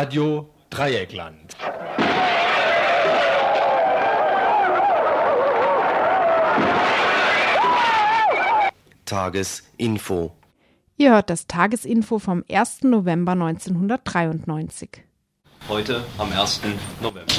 Radio Dreieckland. Tagesinfo. Ihr hört das Tagesinfo vom 1. November 1993. Heute am 1. November.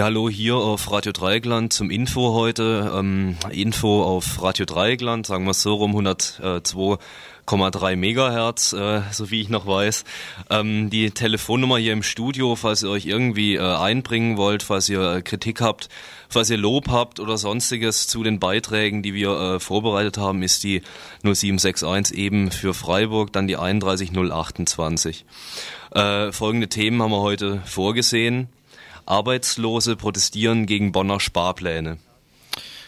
Ja, hallo hier auf Radio Dreieckland zum Info heute. Ähm, Info auf Radio Dreieckland, sagen wir es so rum, 102,3 Megahertz, äh, so wie ich noch weiß. Ähm, die Telefonnummer hier im Studio, falls ihr euch irgendwie äh, einbringen wollt, falls ihr äh, Kritik habt, falls ihr Lob habt oder sonstiges zu den Beiträgen, die wir äh, vorbereitet haben, ist die 0761 eben für Freiburg, dann die 31028. Äh, folgende Themen haben wir heute vorgesehen. Arbeitslose protestieren gegen Bonner Sparpläne.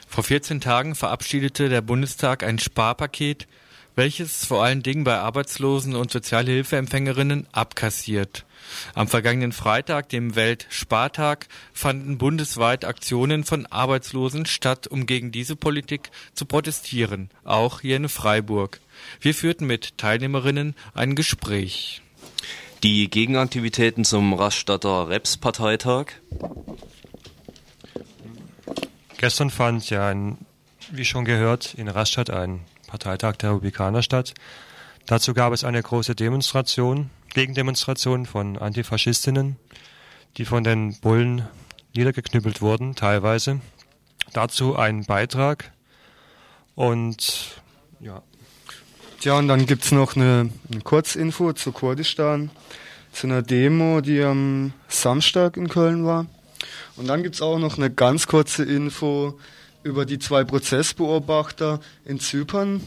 Vor 14 Tagen verabschiedete der Bundestag ein Sparpaket, welches vor allen Dingen bei Arbeitslosen und Sozialhilfeempfängerinnen abkassiert. Am vergangenen Freitag, dem Weltspartag, fanden bundesweit Aktionen von Arbeitslosen statt, um gegen diese Politik zu protestieren, auch hier in Freiburg. Wir führten mit Teilnehmerinnen ein Gespräch. Die Gegenaktivitäten zum Rastatter Reps-Parteitag? Gestern fand ja, ein, wie schon gehört, in Rastatt ein Parteitag der Republikaner statt. Dazu gab es eine große Demonstration, Gegendemonstration von Antifaschistinnen, die von den Bullen niedergeknüppelt wurden, teilweise. Dazu ein Beitrag und ja, ja, und dann gibt's noch eine, eine Kurzinfo zu Kurdistan, zu einer Demo, die am Samstag in Köln war. Und dann gibt's auch noch eine ganz kurze Info über die zwei Prozessbeobachter in Zypern,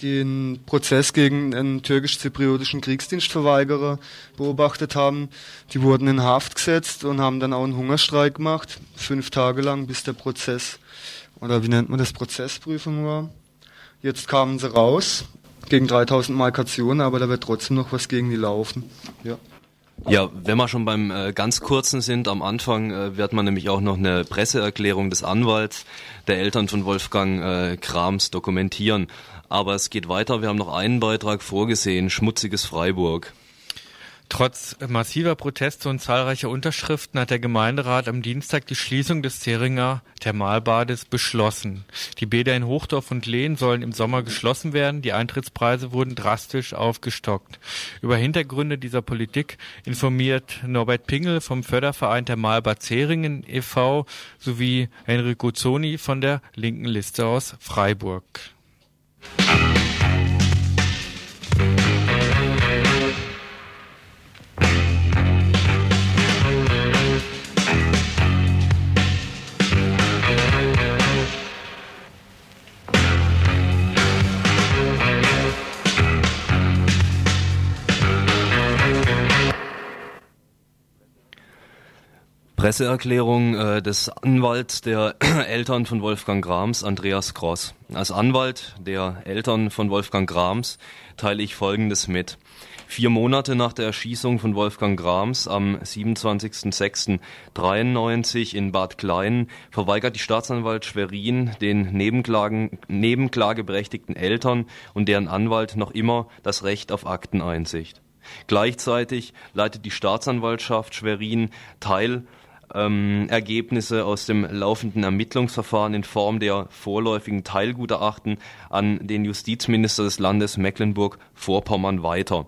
die den Prozess gegen einen türkisch-zypriotischen Kriegsdienstverweigerer beobachtet haben. Die wurden in Haft gesetzt und haben dann auch einen Hungerstreik gemacht, fünf Tage lang, bis der Prozess, oder wie nennt man das, Prozessprüfung war. Jetzt kamen sie raus gegen 3000 Markationen, aber da wird trotzdem noch was gegen die laufen. Ja. Ja, wenn wir schon beim äh, ganz kurzen sind, am Anfang äh, wird man nämlich auch noch eine Presseerklärung des Anwalts der Eltern von Wolfgang äh, Krams dokumentieren. Aber es geht weiter, wir haben noch einen Beitrag vorgesehen, Schmutziges Freiburg. Trotz massiver Proteste und zahlreicher Unterschriften hat der Gemeinderat am Dienstag die Schließung des Theringer Thermalbades beschlossen. Die Bäder in Hochdorf und Lehn sollen im Sommer geschlossen werden. Die Eintrittspreise wurden drastisch aufgestockt. Über Hintergründe dieser Politik informiert Norbert Pingel vom Förderverein Thermalbad Zeringen e.V. sowie Enrico Zoni von der linken Liste aus Freiburg. Presseerklärung äh, des Anwalts der Eltern von Wolfgang Grams, Andreas Gross. Als Anwalt der Eltern von Wolfgang Grams teile ich Folgendes mit. Vier Monate nach der Erschießung von Wolfgang Grams am 27.06.93 in Bad Klein verweigert die Staatsanwalt Schwerin den Nebenklagen, nebenklageberechtigten Eltern und deren Anwalt noch immer das Recht auf Akteneinsicht. Gleichzeitig leitet die Staatsanwaltschaft Schwerin Teil ähm, Ergebnisse aus dem laufenden Ermittlungsverfahren in Form der vorläufigen Teilgutachten an den Justizminister des Landes Mecklenburg-Vorpommern weiter.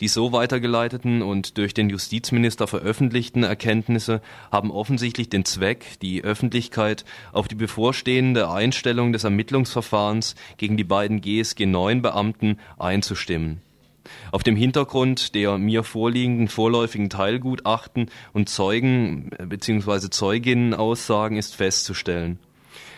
Die so weitergeleiteten und durch den Justizminister veröffentlichten Erkenntnisse haben offensichtlich den Zweck, die Öffentlichkeit auf die bevorstehende Einstellung des Ermittlungsverfahrens gegen die beiden GSG 9 Beamten einzustimmen. Auf dem Hintergrund der mir vorliegenden vorläufigen Teilgutachten und Zeugen bzw. Zeuginnenaussagen ist festzustellen.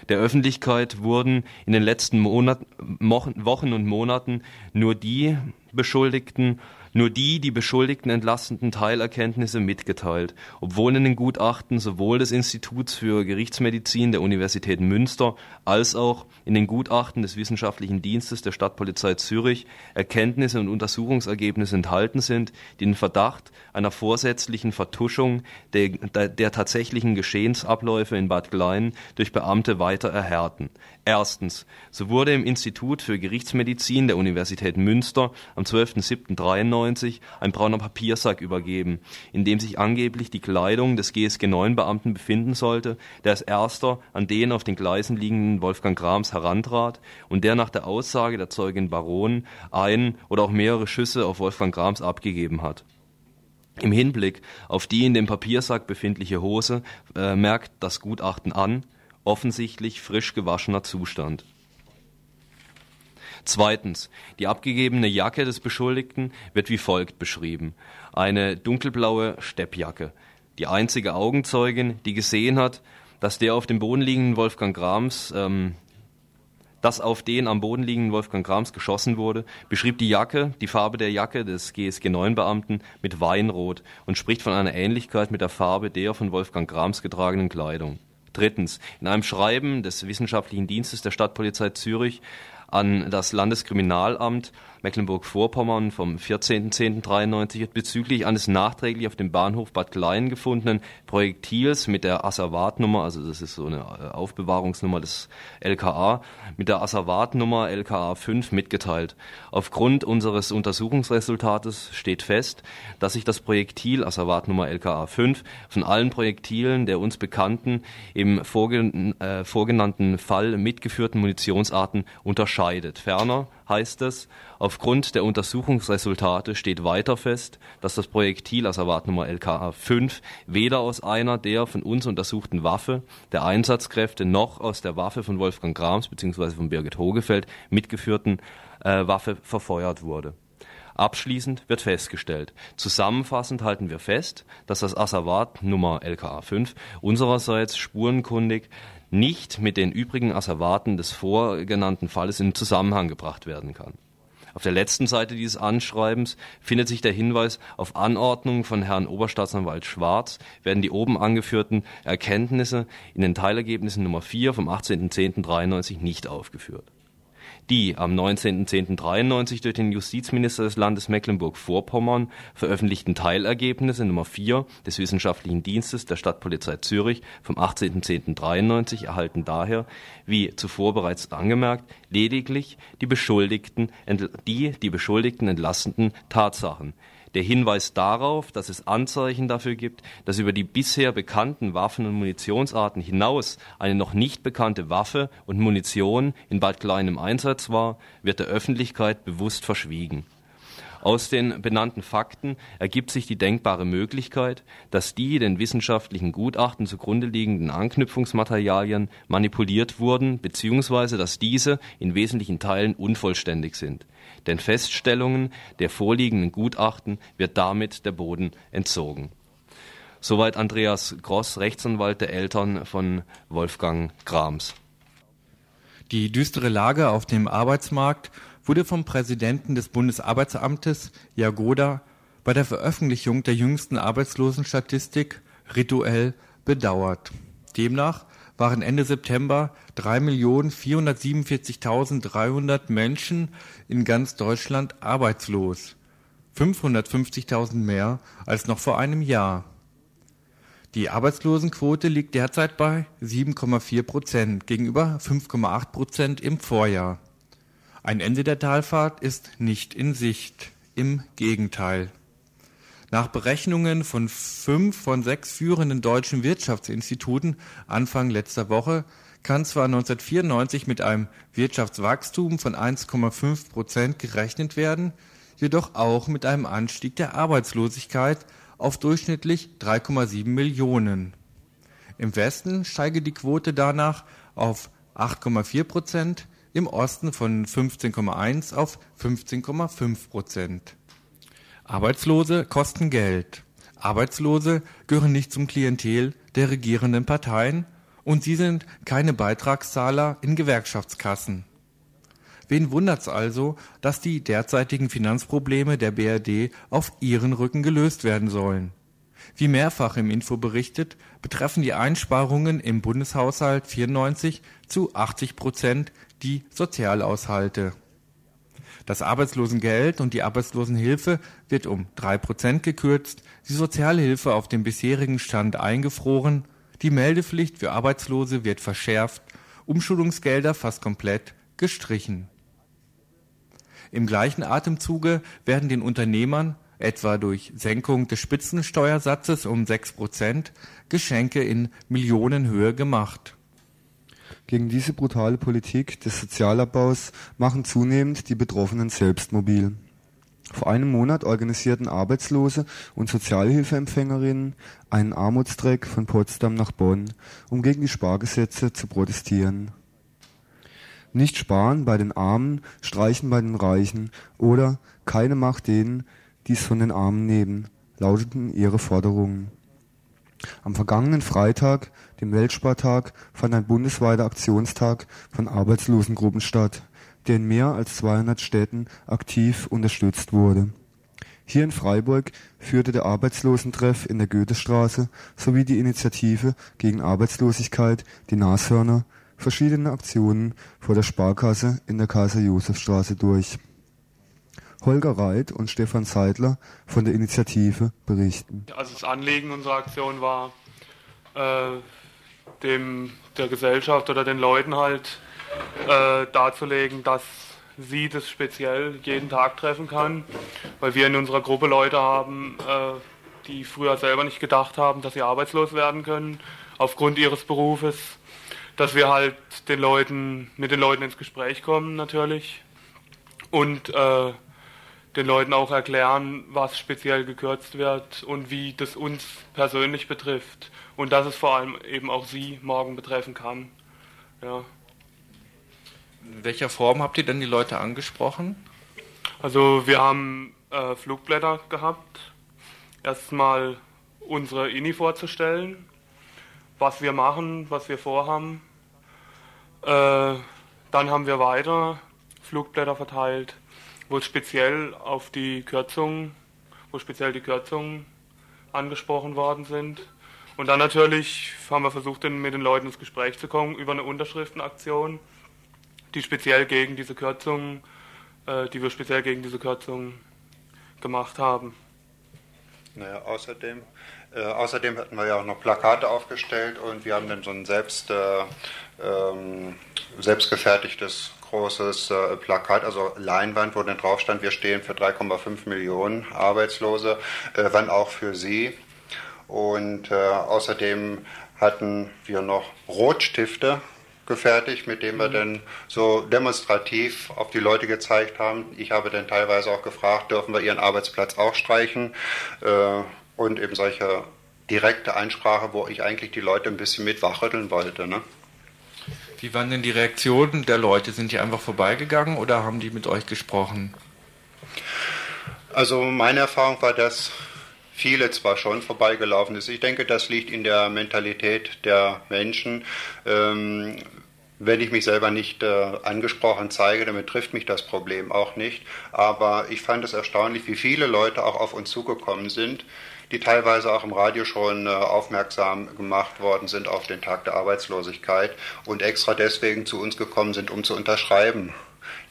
Der Öffentlichkeit wurden in den letzten Monat, Wochen und Monaten nur die Beschuldigten nur die die Beschuldigten entlastenden Teilerkenntnisse mitgeteilt, obwohl in den Gutachten sowohl des Instituts für Gerichtsmedizin der Universität Münster als auch in den Gutachten des Wissenschaftlichen Dienstes der Stadtpolizei Zürich Erkenntnisse und Untersuchungsergebnisse enthalten sind, die den Verdacht einer vorsätzlichen Vertuschung der, der, der tatsächlichen Geschehensabläufe in Bad Glein durch Beamte weiter erhärten. Erstens, so wurde im Institut für Gerichtsmedizin der Universität Münster am 12.07.93 ein brauner Papiersack übergeben, in dem sich angeblich die Kleidung des GSG-9-Beamten befinden sollte, der als erster an den auf den Gleisen liegenden Wolfgang Grams herantrat und der nach der Aussage der Zeugin Baron ein oder auch mehrere Schüsse auf Wolfgang Grams abgegeben hat. Im Hinblick auf die in dem Papiersack befindliche Hose äh, merkt das Gutachten an, offensichtlich frisch gewaschener Zustand. Zweitens. Die abgegebene Jacke des Beschuldigten wird wie folgt beschrieben. Eine dunkelblaue Steppjacke. Die einzige Augenzeugin, die gesehen hat, dass der auf dem Boden liegenden Wolfgang Grams, ähm, dass auf den am Boden liegenden Wolfgang Grams geschossen wurde, beschrieb die Jacke, die Farbe der Jacke des GSG 9 Beamten mit Weinrot und spricht von einer Ähnlichkeit mit der Farbe der von Wolfgang Grams getragenen Kleidung. Drittens. In einem Schreiben des Wissenschaftlichen Dienstes der Stadtpolizei Zürich an das Landeskriminalamt Mecklenburg-Vorpommern vom 14.10.93 wird bezüglich eines nachträglich auf dem Bahnhof Bad Klein gefundenen Projektils mit der Asservatnummer, also das ist so eine äh, Aufbewahrungsnummer des LKA, mit der Asservatnummer LKA 5 mitgeteilt. Aufgrund unseres Untersuchungsresultates steht fest, dass sich das Projektil Asservatnummer LKA 5 von allen Projektilen der uns bekannten im vorgen äh, vorgenannten Fall mitgeführten Munitionsarten unterscheidet. Ferner heißt es, aufgrund der Untersuchungsresultate steht weiter fest, dass das Projektil aus Erwartnummer LKA 5 weder aus einer der von uns untersuchten Waffe der Einsatzkräfte noch aus der Waffe von Wolfgang Grams bzw. von Birgit Hogefeld mitgeführten äh, Waffe verfeuert wurde. Abschließend wird festgestellt. Zusammenfassend halten wir fest, dass das Asservat Nummer LKA 5 unsererseits spurenkundig nicht mit den übrigen Asservaten des vorgenannten Falles in Zusammenhang gebracht werden kann. Auf der letzten Seite dieses Anschreibens findet sich der Hinweis auf Anordnung von Herrn Oberstaatsanwalt Schwarz werden die oben angeführten Erkenntnisse in den Teilergebnissen Nummer 4 vom 18.10.93 nicht aufgeführt die am 19.10.93 durch den Justizminister des Landes Mecklenburg-Vorpommern veröffentlichten Teilergebnisse Nummer 4 des Wissenschaftlichen Dienstes der Stadtpolizei Zürich vom 18.10.93 erhalten daher, wie zuvor bereits angemerkt, lediglich die Beschuldigten, die die Beschuldigten entlastenden Tatsachen der Hinweis darauf, dass es Anzeichen dafür gibt, dass über die bisher bekannten Waffen- und Munitionsarten hinaus eine noch nicht bekannte Waffe und Munition in Bad Klein im Einsatz war, wird der Öffentlichkeit bewusst verschwiegen. Aus den benannten Fakten ergibt sich die denkbare Möglichkeit, dass die den wissenschaftlichen Gutachten zugrunde liegenden Anknüpfungsmaterialien manipuliert wurden bzw. dass diese in wesentlichen Teilen unvollständig sind den Feststellungen der vorliegenden Gutachten wird damit der Boden entzogen. Soweit Andreas Gross, Rechtsanwalt der Eltern von Wolfgang Grams. Die düstere Lage auf dem Arbeitsmarkt wurde vom Präsidenten des Bundesarbeitsamtes Jagoda bei der Veröffentlichung der jüngsten Arbeitslosenstatistik rituell bedauert. Demnach waren Ende September 3.447.300 Menschen in ganz Deutschland arbeitslos, 550.000 mehr als noch vor einem Jahr. Die Arbeitslosenquote liegt derzeit bei 7,4 Prozent gegenüber 5,8 Prozent im Vorjahr. Ein Ende der Talfahrt ist nicht in Sicht, im Gegenteil. Nach Berechnungen von fünf von sechs führenden deutschen Wirtschaftsinstituten Anfang letzter Woche kann zwar 1994 mit einem Wirtschaftswachstum von 1,5 Prozent gerechnet werden, jedoch auch mit einem Anstieg der Arbeitslosigkeit auf durchschnittlich 3,7 Millionen. Im Westen steige die Quote danach auf 8,4 Prozent, im Osten von 15,1 auf 15,5 Prozent. Arbeitslose kosten Geld. Arbeitslose gehören nicht zum Klientel der regierenden Parteien und sie sind keine Beitragszahler in Gewerkschaftskassen. Wen wundert's also, dass die derzeitigen Finanzprobleme der BRD auf ihren Rücken gelöst werden sollen? Wie mehrfach im Info berichtet, betreffen die Einsparungen im Bundeshaushalt 94 zu 80 Prozent die Sozialhaushalte. Das Arbeitslosengeld und die Arbeitslosenhilfe wird um drei Prozent gekürzt, die Sozialhilfe auf dem bisherigen Stand eingefroren, die Meldepflicht für Arbeitslose wird verschärft, Umschulungsgelder fast komplett gestrichen. Im gleichen Atemzuge werden den Unternehmern, etwa durch Senkung des Spitzensteuersatzes um 6 Prozent, Geschenke in Millionenhöhe gemacht. Gegen diese brutale Politik des Sozialabbaus machen zunehmend die Betroffenen selbst mobil. Vor einem Monat organisierten Arbeitslose und Sozialhilfeempfängerinnen einen Armutstreck von Potsdam nach Bonn, um gegen die Spargesetze zu protestieren. Nicht sparen bei den Armen, streichen bei den Reichen oder keine Macht denen, die es von den Armen nehmen, lauteten ihre Forderungen. Am vergangenen Freitag, dem Weltspartag, fand ein bundesweiter Aktionstag von Arbeitslosengruppen statt, der in mehr als 200 Städten aktiv unterstützt wurde. Hier in Freiburg führte der Arbeitslosentreff in der Goethestraße sowie die Initiative gegen Arbeitslosigkeit, die Nashörner, verschiedene Aktionen vor der Sparkasse in der Kaiser-Josef-Straße durch. Holger Reit und Stefan Seidler von der Initiative berichten. Also das Anliegen unserer Aktion war, äh, dem, der Gesellschaft oder den Leuten halt äh, darzulegen, dass sie das speziell jeden Tag treffen kann, weil wir in unserer Gruppe Leute haben, äh, die früher selber nicht gedacht haben, dass sie arbeitslos werden können aufgrund ihres Berufes, dass wir halt den Leuten mit den Leuten ins Gespräch kommen natürlich und äh, den Leuten auch erklären, was speziell gekürzt wird und wie das uns persönlich betrifft und dass es vor allem eben auch sie morgen betreffen kann. Ja. In welcher Form habt ihr denn die Leute angesprochen? Also wir haben äh, Flugblätter gehabt. Erstmal unsere INI vorzustellen, was wir machen, was wir vorhaben. Äh, dann haben wir weiter Flugblätter verteilt, wo speziell auf die Kürzungen, wo speziell die Kürzungen angesprochen worden sind. Und dann natürlich haben wir versucht, mit den Leuten ins Gespräch zu kommen über eine Unterschriftenaktion die speziell gegen diese Kürzungen, äh, die wir speziell gegen diese Kürzungen gemacht haben. Naja, außerdem, äh, außerdem hatten wir ja auch noch Plakate aufgestellt und wir haben dann so ein selbst, äh, ähm, selbstgefertigtes großes äh, Plakat, also Leinwand, wo dann drauf stand, wir stehen für 3,5 Millionen Arbeitslose, äh, wann auch für Sie. Und äh, außerdem hatten wir noch Rotstifte gefertigt, mit dem wir mhm. dann so demonstrativ auf die Leute gezeigt haben. Ich habe dann teilweise auch gefragt, dürfen wir ihren Arbeitsplatz auch streichen äh, und eben solche direkte Einsprache, wo ich eigentlich die Leute ein bisschen mit wachrütteln wollte. Ne? Wie waren denn die Reaktionen der Leute? Sind die einfach vorbeigegangen oder haben die mit euch gesprochen? Also meine Erfahrung war, dass viele zwar schon vorbeigelaufen ist. Ich denke, das liegt in der Mentalität der Menschen. Ähm, wenn ich mich selber nicht äh, angesprochen zeige, dann betrifft mich das Problem auch nicht. Aber ich fand es erstaunlich, wie viele Leute auch auf uns zugekommen sind, die teilweise auch im Radio schon äh, aufmerksam gemacht worden sind auf den Tag der Arbeitslosigkeit und extra deswegen zu uns gekommen sind, um zu unterschreiben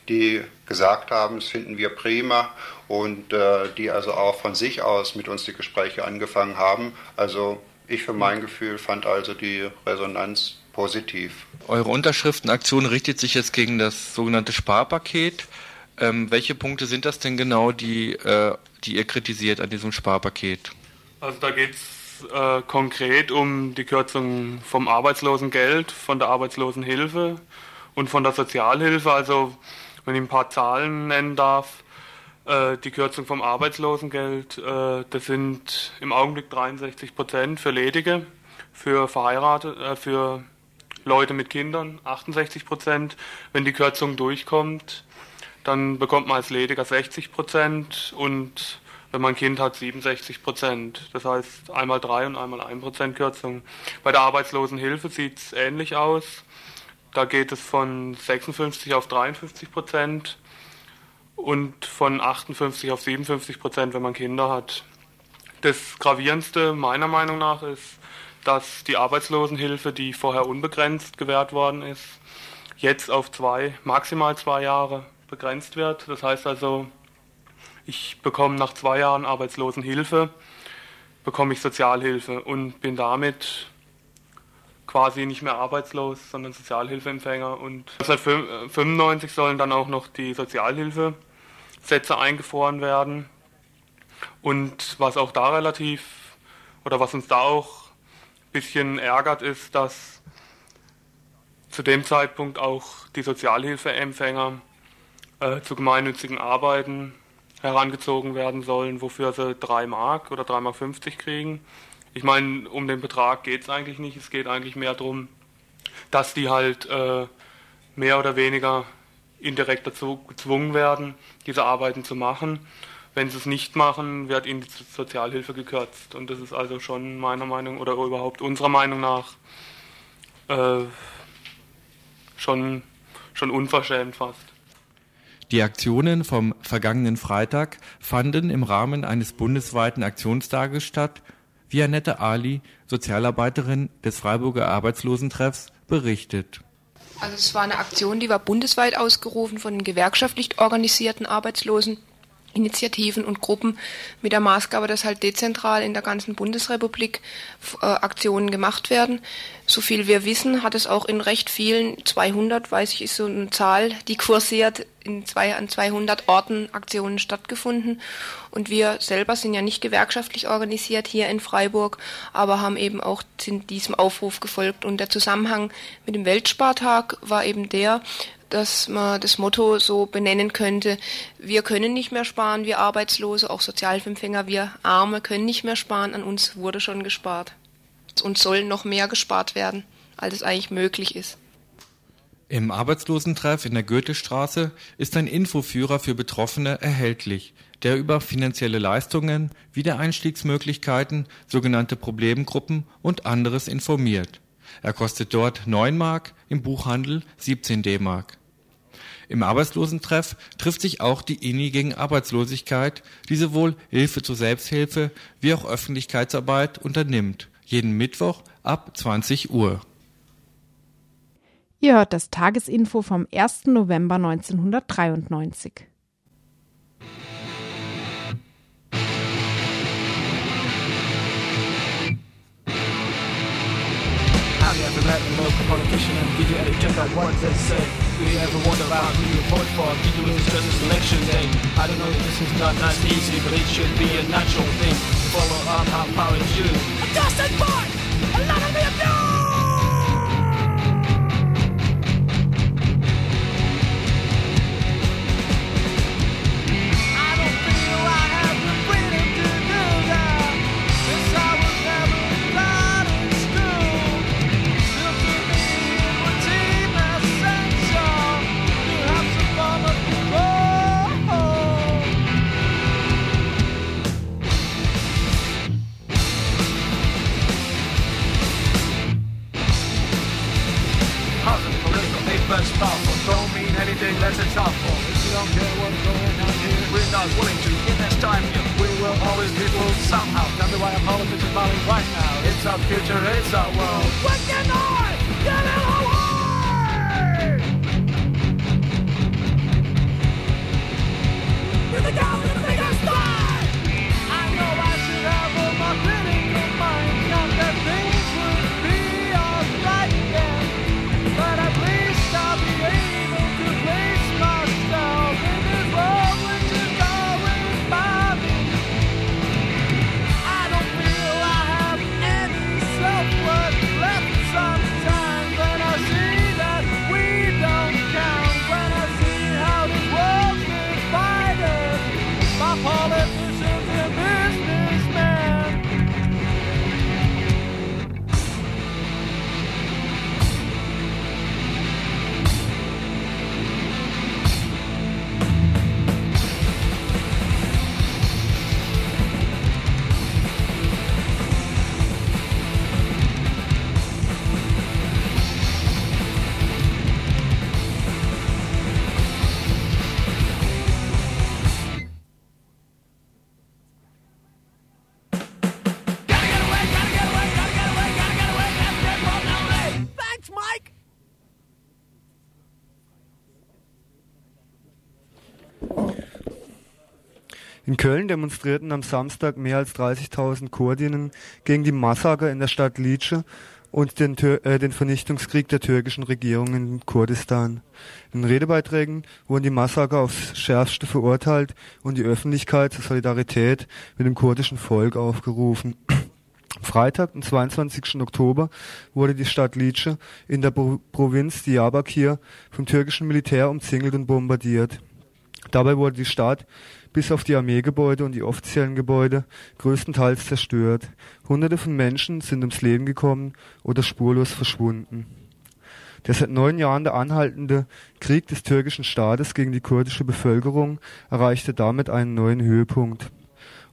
die gesagt haben, das finden wir prima und äh, die also auch von sich aus mit uns die Gespräche angefangen haben. Also ich für mein Gefühl fand also die Resonanz positiv. Eure Unterschriftenaktion richtet sich jetzt gegen das sogenannte Sparpaket. Ähm, welche Punkte sind das denn genau, die, äh, die ihr kritisiert an diesem Sparpaket? Also da geht es äh, konkret um die Kürzung vom Arbeitslosengeld, von der Arbeitslosenhilfe und von der Sozialhilfe. Also wenn ich ein paar Zahlen nennen darf, äh, die Kürzung vom Arbeitslosengeld, äh, das sind im Augenblick 63 Prozent für Ledige, für Verheiratete, äh, für Leute mit Kindern 68 Prozent. Wenn die Kürzung durchkommt, dann bekommt man als Lediger 60 Prozent und wenn man ein Kind hat 67 Prozent. Das heißt einmal drei und einmal ein Prozent Kürzung. Bei der Arbeitslosenhilfe sieht es ähnlich aus. Da geht es von 56 auf 53 Prozent und von 58 auf 57 Prozent, wenn man Kinder hat. Das Gravierendste meiner Meinung nach ist, dass die Arbeitslosenhilfe, die vorher unbegrenzt gewährt worden ist, jetzt auf zwei, maximal zwei Jahre begrenzt wird. Das heißt also, ich bekomme nach zwei Jahren Arbeitslosenhilfe, bekomme ich Sozialhilfe und bin damit quasi nicht mehr arbeitslos, sondern Sozialhilfeempfänger. Und 1995 sollen dann auch noch die Sozialhilfesätze eingefroren werden. Und was auch da relativ, oder was uns da auch ein bisschen ärgert, ist, dass zu dem Zeitpunkt auch die Sozialhilfeempfänger äh, zu gemeinnützigen Arbeiten herangezogen werden sollen, wofür sie 3 Mark oder 3 Mark 50 kriegen. Ich meine, um den Betrag geht es eigentlich nicht. Es geht eigentlich mehr darum, dass die halt äh, mehr oder weniger indirekt dazu gezwungen werden, diese Arbeiten zu machen. Wenn sie es nicht machen, wird ihnen die Sozialhilfe gekürzt. Und das ist also schon meiner Meinung oder überhaupt unserer Meinung nach äh, schon, schon unverschämt fast. Die Aktionen vom vergangenen Freitag fanden im Rahmen eines bundesweiten Aktionstages statt, wie Annette Ali, Sozialarbeiterin des Freiburger Arbeitslosentreffs, berichtet. Also es war eine Aktion, die war bundesweit ausgerufen von den gewerkschaftlich organisierten Arbeitslosen Initiativen und Gruppen mit der Maßgabe, dass halt dezentral in der ganzen Bundesrepublik äh, Aktionen gemacht werden. So viel wir wissen, hat es auch in recht vielen, 200, weiß ich, ist so eine Zahl, die kursiert, in zwei, an 200 Orten Aktionen stattgefunden. Und wir selber sind ja nicht gewerkschaftlich organisiert hier in Freiburg, aber haben eben auch diesem Aufruf gefolgt. Und der Zusammenhang mit dem Weltspartag war eben der, dass man das Motto so benennen könnte, wir können nicht mehr sparen, wir Arbeitslose, auch Sozialhilfeempfänger, wir Arme können nicht mehr sparen, an uns wurde schon gespart. Und soll noch mehr gespart werden, als es eigentlich möglich ist. Im Arbeitslosentreff in der Goethestraße ist ein Infoführer für Betroffene erhältlich, der über finanzielle Leistungen, Wiedereinstiegsmöglichkeiten, sogenannte Problemgruppen und anderes informiert. Er kostet dort 9 Mark, im Buchhandel 17 D-Mark. Im Arbeitslosentreff trifft sich auch die INI gegen Arbeitslosigkeit, die sowohl Hilfe zur Selbsthilfe wie auch Öffentlichkeitsarbeit unternimmt. Jeden Mittwoch ab 20 Uhr. Ihr hört das Tagesinfo vom 1. November 1993. Have you ever met a local politician and did you ever check out what they say? Do you ever wonder about who you vote for? Did you lose just election day? I don't know if this is not nice easy, but it should be a natural thing follow up how power is due. A dusted boy! less powerful Don't mean anything less than thoughtful If you don't care what's going on here We're not willing to invest time here We will always be fooled somehow. Tell me why a politician falling right now. It's our future, it's our world. What can I get it away? We're the government Köln demonstrierten am Samstag mehr als 30.000 Kurdinnen gegen die Massaker in der Stadt Lice und den, äh, den, Vernichtungskrieg der türkischen Regierung in Kurdistan. In Redebeiträgen wurden die Massaker aufs schärfste verurteilt und die Öffentlichkeit zur Solidarität mit dem kurdischen Volk aufgerufen. Freitag, am 22. Oktober, wurde die Stadt Lice in der Pro Provinz Diyarbakir vom türkischen Militär umzingelt und bombardiert. Dabei wurde die Stadt bis auf die Armeegebäude und die offiziellen Gebäude größtenteils zerstört. Hunderte von Menschen sind ums Leben gekommen oder spurlos verschwunden. Der seit neun Jahren der anhaltende Krieg des türkischen Staates gegen die kurdische Bevölkerung erreichte damit einen neuen Höhepunkt.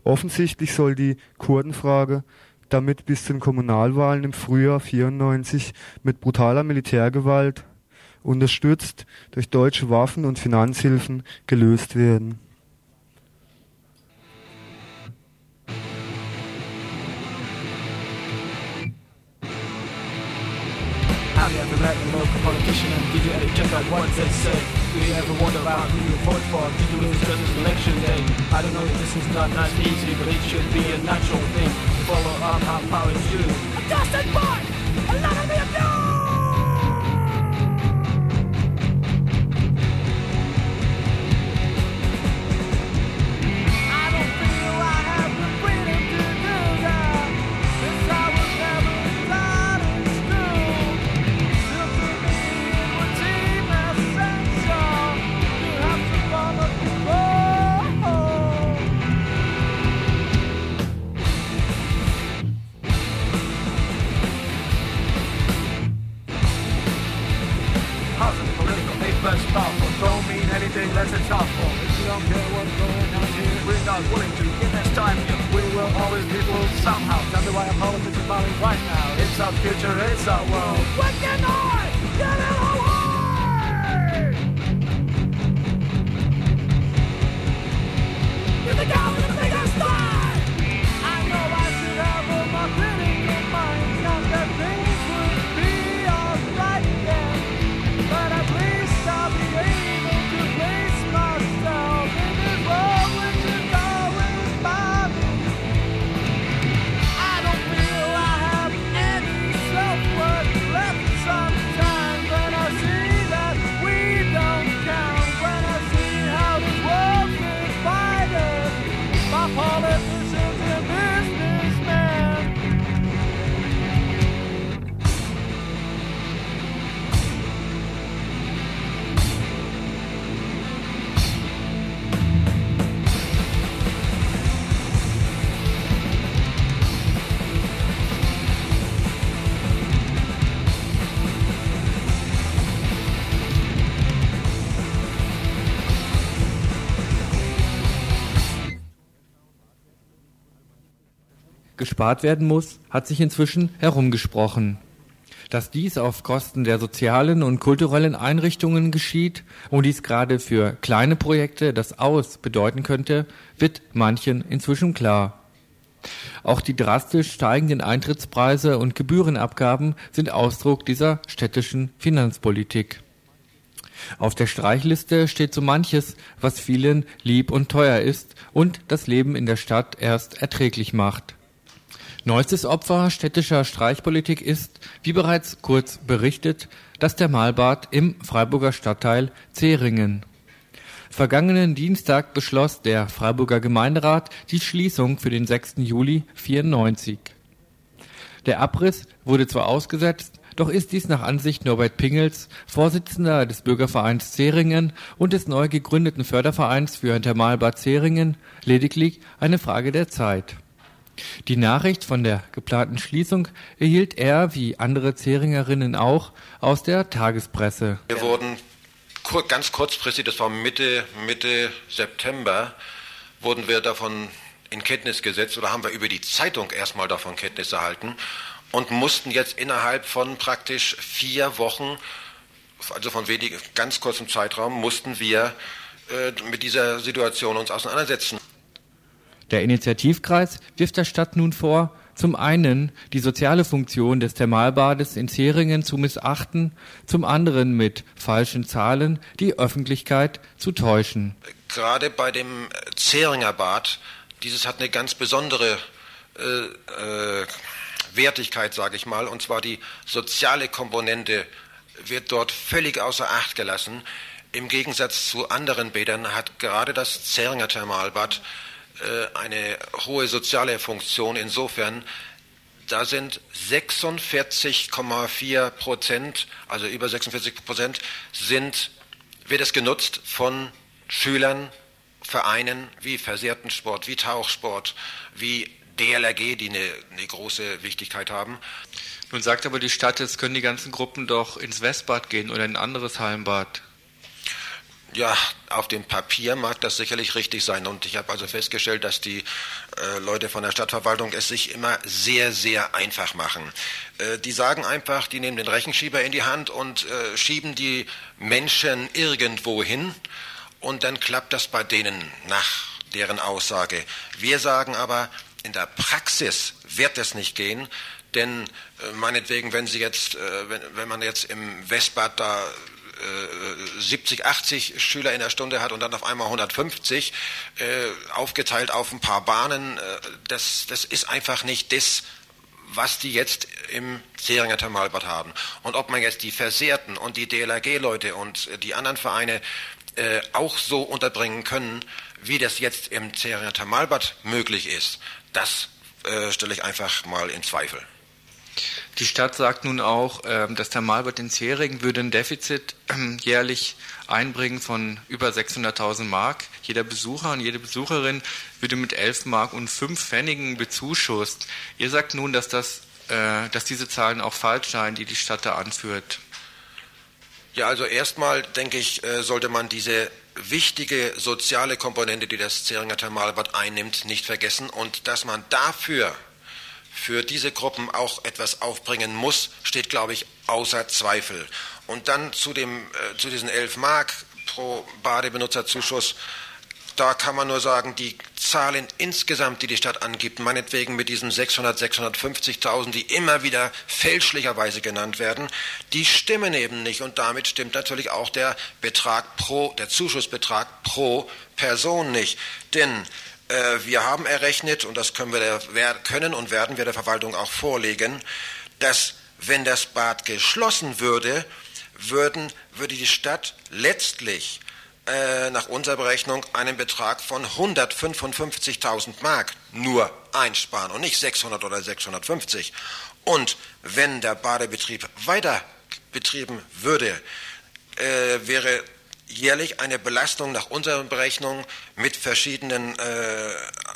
Offensichtlich soll die Kurdenfrage damit bis zu den Kommunalwahlen im Frühjahr 94 mit brutaler Militärgewalt, unterstützt durch deutsche Waffen und Finanzhilfen, gelöst werden. Have you ever met a local politician and did you ever check out what they say? Do you ever wonder about who you vote for? Did you lose just election day? I don't know if this is not nice easy, but it should be a natural thing follow up how power is used. A dusted boy! A lot of me abused! that's a tough one. You don't care what's going on here, we're not willing to give this time. We will always be fooled somehow. Tell me why a politics about right now. It's our future, it's our world. What can I get it away? You're the guy gespart werden muss, hat sich inzwischen herumgesprochen. Dass dies auf Kosten der sozialen und kulturellen Einrichtungen geschieht und dies gerade für kleine Projekte das Aus bedeuten könnte, wird manchen inzwischen klar. Auch die drastisch steigenden Eintrittspreise und Gebührenabgaben sind Ausdruck dieser städtischen Finanzpolitik. Auf der Streichliste steht so manches, was vielen lieb und teuer ist und das Leben in der Stadt erst erträglich macht. Neuestes Opfer städtischer Streichpolitik ist, wie bereits kurz berichtet, das Thermalbad im Freiburger Stadtteil Zeringen. Vergangenen Dienstag beschloss der Freiburger Gemeinderat die Schließung für den 6. Juli 94. Der Abriss wurde zwar ausgesetzt, doch ist dies nach Ansicht Norbert Pingels, Vorsitzender des Bürgervereins Zeringen und des neu gegründeten Fördervereins für ein Thermalbad Zeringen, lediglich eine Frage der Zeit. Die Nachricht von der geplanten Schließung erhielt er, wie andere Zeringerinnen auch, aus der Tagespresse. Wir wurden ganz kurzfristig, das war Mitte, Mitte September, wurden wir davon in Kenntnis gesetzt oder haben wir über die Zeitung erstmal davon Kenntnis erhalten und mussten jetzt innerhalb von praktisch vier Wochen, also von wenig, ganz kurzem Zeitraum, mussten wir äh, mit dieser Situation uns auseinandersetzen. Der Initiativkreis wirft der Stadt nun vor, zum einen die soziale Funktion des Thermalbades in Zeringen zu missachten, zum anderen mit falschen Zahlen die Öffentlichkeit zu täuschen. Gerade bei dem Zeringer Bad, dieses hat eine ganz besondere äh, äh, Wertigkeit, sage ich mal, und zwar die soziale Komponente wird dort völlig außer Acht gelassen. Im Gegensatz zu anderen Bädern hat gerade das Zeringer Thermalbad eine hohe soziale Funktion insofern, da sind 46,4 Prozent, also über 46 Prozent, sind, wird es genutzt von Schülern, Vereinen wie Versehrtensport, wie Tauchsport, wie DLRG, die eine, eine große Wichtigkeit haben. Nun sagt aber die Stadt, jetzt können die ganzen Gruppen doch ins Westbad gehen oder in ein anderes Hallenbad. Ja, auf dem Papier mag das sicherlich richtig sein. Und ich habe also festgestellt, dass die äh, Leute von der Stadtverwaltung es sich immer sehr, sehr einfach machen. Äh, die sagen einfach, die nehmen den Rechenschieber in die Hand und äh, schieben die Menschen irgendwo hin. Und dann klappt das bei denen nach deren Aussage. Wir sagen aber, in der Praxis wird es nicht gehen, denn äh, meinetwegen, wenn Sie jetzt, äh, wenn, wenn man jetzt im Westbad da 70, äh, 80 Schüler in der Stunde hat und dann auf einmal 150, äh, aufgeteilt auf ein paar Bahnen, äh, das, das ist einfach nicht das, was die jetzt im Seringer Thermalbad haben. Und ob man jetzt die Versehrten und die DLRG-Leute und die anderen Vereine äh, auch so unterbringen können, wie das jetzt im Seringer Thermalbad möglich ist, das äh, stelle ich einfach mal in Zweifel. Die Stadt sagt nun auch, ähm, das Thermalbad in Zering würde ein Defizit ähm, jährlich einbringen von über 600.000 Mark. Jeder Besucher und jede Besucherin würde mit 11 Mark und 5 Pfennigen bezuschusst. Ihr sagt nun, dass, das, äh, dass diese Zahlen auch falsch seien, die die Stadt da anführt. Ja, also erstmal denke ich, äh, sollte man diese wichtige soziale Komponente, die das Zeringer Thermalbad einnimmt, nicht vergessen und dass man dafür für diese Gruppen auch etwas aufbringen muss, steht, glaube ich, außer Zweifel. Und dann zu, dem, äh, zu diesen 11 Mark pro Badebenutzerzuschuss da kann man nur sagen, die Zahlen insgesamt, die die Stadt angibt, meinetwegen mit diesen 600, 650.000, die immer wieder fälschlicherweise genannt werden, die stimmen eben nicht. Und damit stimmt natürlich auch der Betrag pro, der Zuschussbetrag pro Person nicht. Denn wir haben errechnet, und das können, wir der, können und werden wir der Verwaltung auch vorlegen, dass wenn das Bad geschlossen würde, würden, würde die Stadt letztlich äh, nach unserer Berechnung einen Betrag von 155.000 Mark nur einsparen und nicht 600 oder 650. Und wenn der Badebetrieb weiter betrieben würde, äh, wäre jährlich eine Belastung nach unseren Berechnungen mit verschiedenen äh,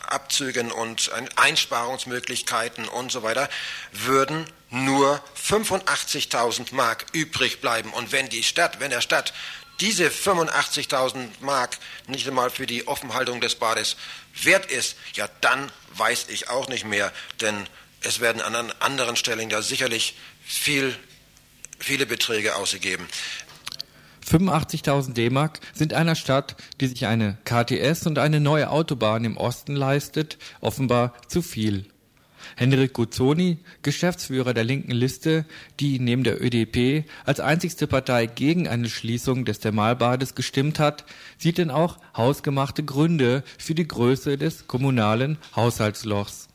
Abzügen und Einsparungsmöglichkeiten und so weiter, würden nur 85.000 Mark übrig bleiben. Und wenn die Stadt, wenn der Stadt diese 85.000 Mark nicht einmal für die Offenhaltung des Bades wert ist, ja dann weiß ich auch nicht mehr, denn es werden an anderen Stellen ja sicherlich viel, viele Beträge ausgegeben. 85.000 D-Mark sind einer Stadt, die sich eine KTS und eine neue Autobahn im Osten leistet, offenbar zu viel. Henrik Guzzoni, Geschäftsführer der linken Liste, die neben der ÖDP als einzigste Partei gegen eine Schließung des Thermalbades gestimmt hat, sieht denn auch hausgemachte Gründe für die Größe des kommunalen Haushaltslochs.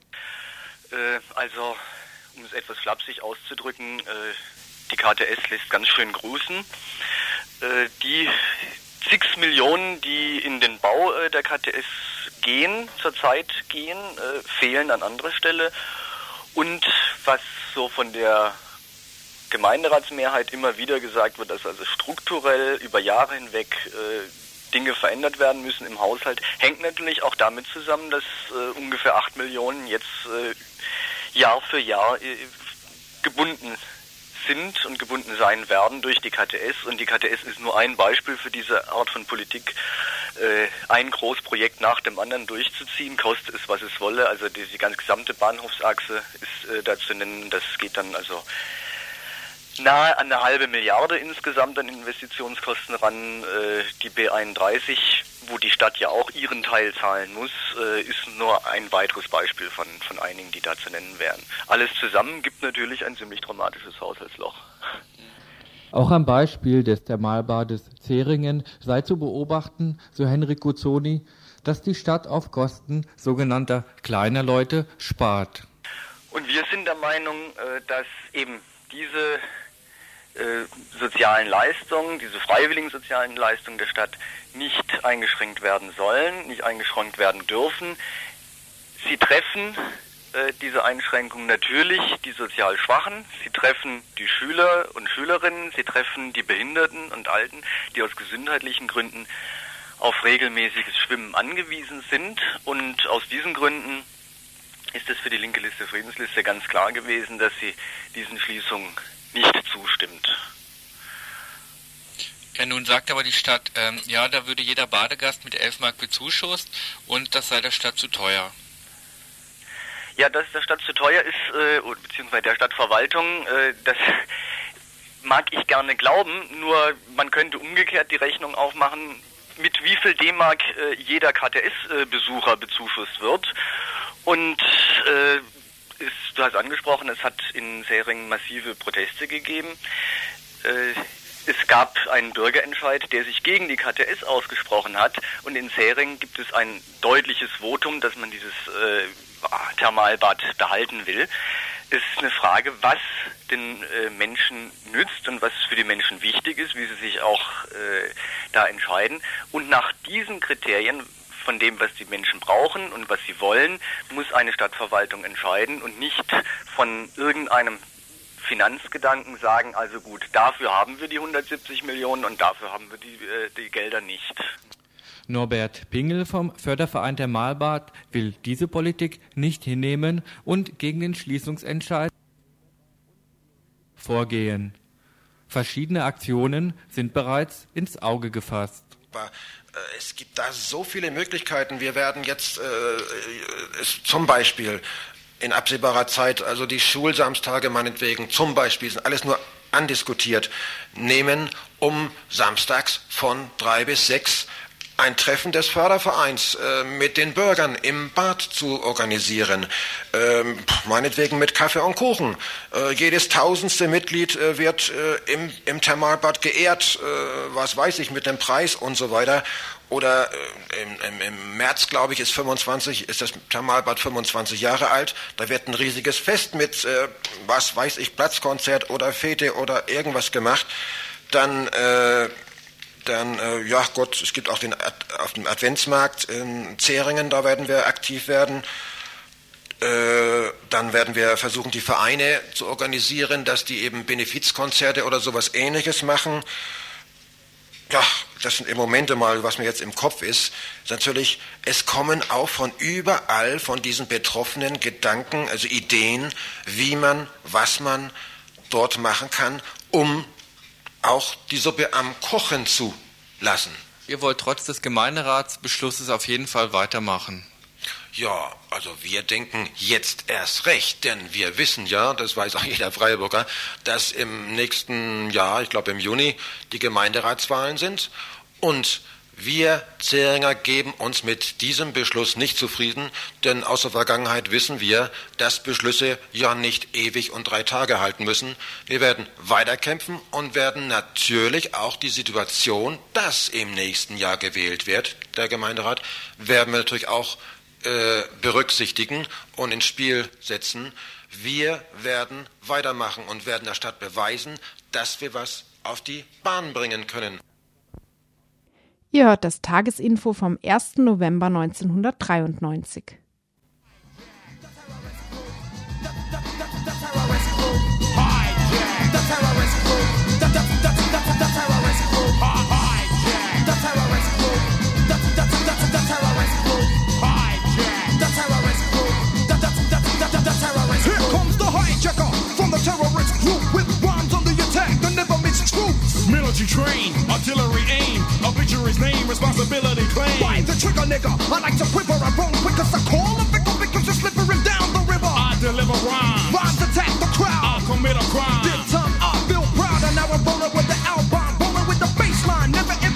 Äh, also, um es etwas flapsig auszudrücken, äh, die KTS lässt ganz schön grüßen. Äh, die zig Millionen, die in den Bau äh, der KTS gehen, zurzeit gehen, äh, fehlen an anderer Stelle. Und was so von der Gemeinderatsmehrheit immer wieder gesagt wird, dass also strukturell über Jahre hinweg äh, Dinge verändert werden müssen im Haushalt, hängt natürlich auch damit zusammen, dass äh, ungefähr 8 Millionen jetzt äh, Jahr für Jahr äh, gebunden sind und gebunden sein werden durch die KTS. Und die KTS ist nur ein Beispiel für diese Art von Politik, äh, ein Großprojekt nach dem anderen durchzuziehen, kostet es, was es wolle. Also die, die ganz gesamte Bahnhofsachse ist äh, da zu nennen. Das geht dann also nahe an eine halbe Milliarde insgesamt an Investitionskosten ran. Äh, die B31, wo die Stadt ja auch ihren Teil zahlen muss, äh, ist nur ein weiteres Beispiel von, von einigen, die da zu nennen wären. Alles zusammen gibt natürlich ein ziemlich dramatisches Haushaltsloch. Auch am Beispiel des Thermalbades Zeringen sei zu beobachten, so Henrik Guzzoni, dass die Stadt auf Kosten sogenannter kleiner Leute spart. Und wir sind der Meinung, äh, dass eben diese sozialen Leistungen, diese freiwilligen sozialen Leistungen der Stadt nicht eingeschränkt werden sollen, nicht eingeschränkt werden dürfen. Sie treffen äh, diese Einschränkungen natürlich die sozial Schwachen, sie treffen die Schüler und Schülerinnen, sie treffen die Behinderten und Alten, die aus gesundheitlichen Gründen auf regelmäßiges Schwimmen angewiesen sind. Und aus diesen Gründen ist es für die linke Liste Friedensliste ganz klar gewesen, dass sie diesen Schließungen nicht zustimmt. Ja, nun sagt aber die Stadt, ähm, ja, da würde jeder Badegast mit 11 Mark bezuschusst und das sei der Stadt zu teuer. Ja, dass der Stadt zu teuer ist, äh, beziehungsweise der Stadtverwaltung, äh, das mag ich gerne glauben, nur man könnte umgekehrt die Rechnung aufmachen, mit wie viel D-Mark äh, jeder KTS-Besucher bezuschusst wird. Und äh, ist, du hast angesprochen, es hat in Seringen massive Proteste gegeben. Äh, es gab einen Bürgerentscheid, der sich gegen die KTS ausgesprochen hat. Und in Seringen gibt es ein deutliches Votum, dass man dieses äh, Thermalbad behalten will. Es ist eine Frage, was den äh, Menschen nützt und was für die Menschen wichtig ist, wie sie sich auch äh, da entscheiden. Und nach diesen Kriterien von dem, was die Menschen brauchen und was sie wollen, muss eine Stadtverwaltung entscheiden und nicht von irgendeinem Finanzgedanken sagen, also gut, dafür haben wir die 170 Millionen und dafür haben wir die, äh, die Gelder nicht. Norbert Pingel vom Förderverein der Malbad will diese Politik nicht hinnehmen und gegen den Schließungsentscheid vorgehen. Verschiedene Aktionen sind bereits ins Auge gefasst. Äh, es gibt da so viele Möglichkeiten. Wir werden jetzt äh, es, zum Beispiel in absehbarer Zeit, also die Schulsamstage meinetwegen zum Beispiel, sind alles nur andiskutiert, nehmen, um samstags von drei bis sechs ein Treffen des Fördervereins äh, mit den Bürgern im Bad zu organisieren. Ähm, meinetwegen mit Kaffee und Kuchen. Äh, jedes tausendste Mitglied äh, wird äh, im, im Thermalbad geehrt, äh, was weiß ich, mit dem Preis und so weiter. Oder äh, im, im, im, März, glaube ich, ist 25, ist das Thermalbad 25 Jahre alt. Da wird ein riesiges Fest mit, was weiß ich, Platzkonzert oder Fete oder irgendwas gemacht. Dann dann, äh, ja Gott, es gibt auch den auf dem Adventsmarkt in Zeringen, da werden wir aktiv werden. Äh, dann werden wir versuchen, die Vereine zu organisieren, dass die eben Benefizkonzerte oder sowas ähnliches machen. Ja, das sind im Moment mal, was mir jetzt im Kopf ist, ist natürlich, es kommen auch von überall von diesen Betroffenen Gedanken, also Ideen, wie man, was man dort machen kann, um auch die Suppe am Kochen zu lassen. Ihr wollt trotz des Gemeinderatsbeschlusses auf jeden Fall weitermachen. Ja, also wir denken jetzt erst recht, denn wir wissen ja, das weiß auch jeder Freiburger, dass im nächsten Jahr, ich glaube im Juni, die Gemeinderatswahlen sind und wir Zähringer geben uns mit diesem Beschluss nicht zufrieden, denn aus der Vergangenheit wissen wir, dass Beschlüsse ja nicht ewig und drei Tage halten müssen. Wir werden weiterkämpfen und werden natürlich auch die Situation, dass im nächsten Jahr gewählt wird, der Gemeinderat, werden wir natürlich auch äh, berücksichtigen und ins Spiel setzen. Wir werden weitermachen und werden der Stadt beweisen, dass wir was auf die Bahn bringen können. Ihr hört das Tagesinfo vom 1. November 1993. Military train, artillery aim, obituary's name, responsibility claim. Why the trigger, nigga? I like to quiver, I roll quicker, so call the victim because you're slipping down the river. I deliver rhymes, rhymes attack the crowd. I commit a crime. This time I feel proud, and now I'm rolling with the album, rolling with the baseline, never.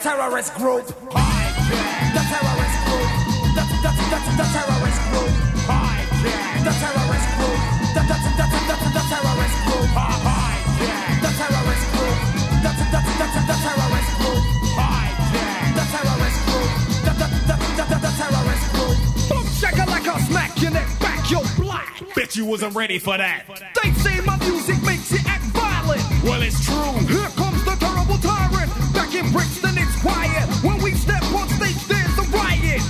Terrorist group. The terrorist group. The, the, the, the terrorist group. Hijack. The terrorist group. The, the, the, the, the, the terrorist group. Hijack. The terrorist group. The, the, the, the, the terrorist group. Hijack. The terrorist group. The, the, the, the, the, the terrorist group. Boom, shaka like a smack your neck back, yo black. Bet you wasn't ready for that. They say my music makes you act violent. Well, it's true. Here comes the terrible tyrant. Back in Brixton, it's quiet. When we step on stage, there's a riot.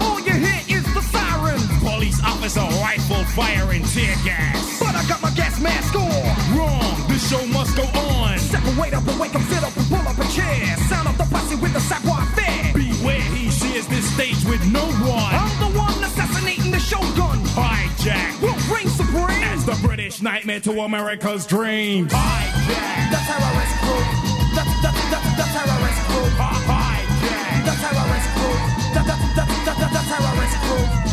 All you hear is the sirens. Police officer rifle firing tear gas. But I got my gas mask on. Wrong. This show must go on. Separate up and wake up, sit up and pull up a chair. Sound of the posse with the savoir faire. Beware, he shares this stage with no one. I'm the one assassinating the shogun. Hijack. We'll reign supreme. As the British nightmare to America's dreams. Hijack. The terrorist group. The, the, the, terrorist group. The terrorist group. The, the, the, the, the terrorist group.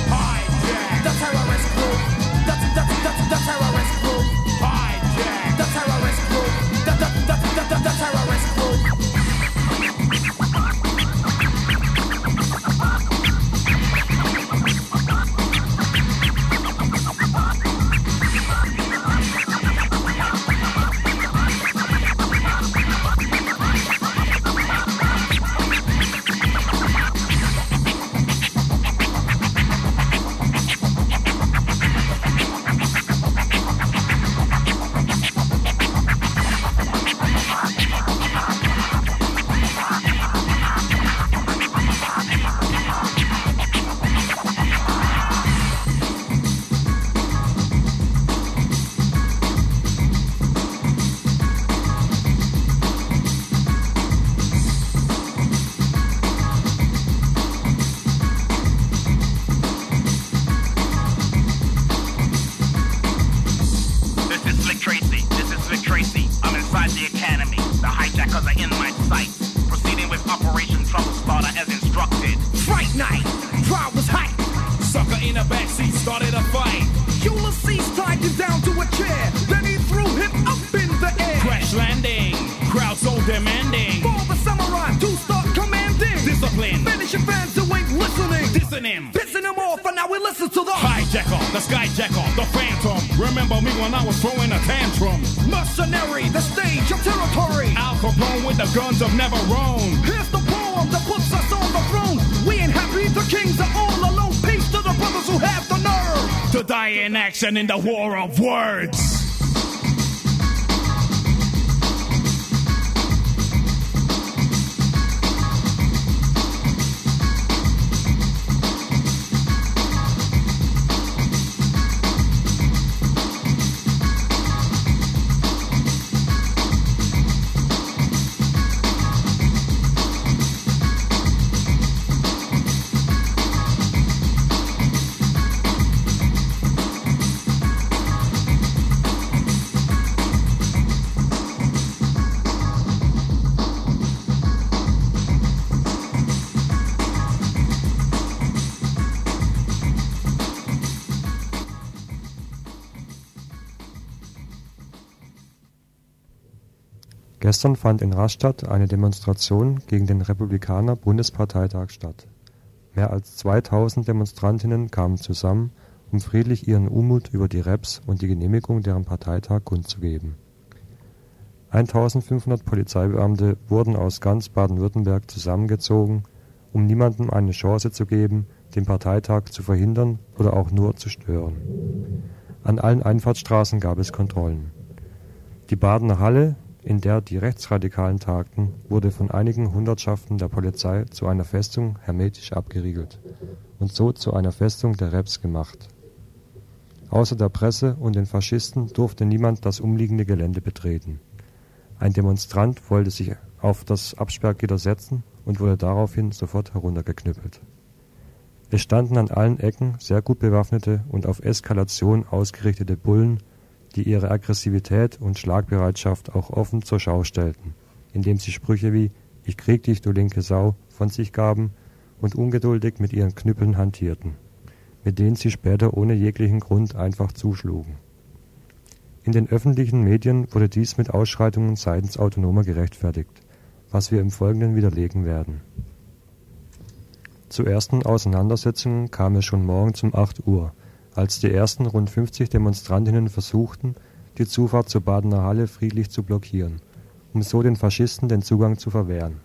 Backseat started a fight. Ulysses tied him down to a chair. Then he threw him up in the air. Crash landing. Crowd so demanding. For the samurai to start commanding. Discipline. Finishing fans who ain't listening. Dissing him. Pissing him off, and now we listen to the Hijacker, the skyjacker, the phantom. Remember me when I was throwing a tantrum. mercenary, the stage of territory. Al Capone with the guns of never roam. Here's the poem that puts us on the throne. We ain't happy, the kings who have the nerve. To die in action in the war of words. Gestern fand in Rastatt eine Demonstration gegen den Republikaner-Bundesparteitag statt. Mehr als 2000 Demonstrantinnen kamen zusammen, um friedlich ihren Unmut über die Reps und die Genehmigung deren Parteitag kundzugeben. 1500 Polizeibeamte wurden aus ganz Baden-Württemberg zusammengezogen, um niemandem eine Chance zu geben, den Parteitag zu verhindern oder auch nur zu stören. An allen Einfahrtsstraßen gab es Kontrollen. Die Badener Halle, in der die Rechtsradikalen tagten, wurde von einigen Hundertschaften der Polizei zu einer Festung hermetisch abgeriegelt und so zu einer Festung der Reps gemacht. Außer der Presse und den Faschisten durfte niemand das umliegende Gelände betreten. Ein Demonstrant wollte sich auf das Absperrgitter setzen und wurde daraufhin sofort heruntergeknüppelt. Es standen an allen Ecken sehr gut bewaffnete und auf Eskalation ausgerichtete Bullen, die ihre Aggressivität und Schlagbereitschaft auch offen zur Schau stellten, indem sie Sprüche wie Ich krieg dich, du linke Sau von sich gaben und ungeduldig mit ihren Knüppeln hantierten, mit denen sie später ohne jeglichen Grund einfach zuschlugen. In den öffentlichen Medien wurde dies mit Ausschreitungen seitens Autonomer gerechtfertigt, was wir im Folgenden widerlegen werden. Zu ersten Auseinandersetzungen kam es schon morgens um 8 Uhr, als die ersten rund 50 Demonstrantinnen versuchten, die Zufahrt zur Badener Halle friedlich zu blockieren, um so den Faschisten den Zugang zu verwehren.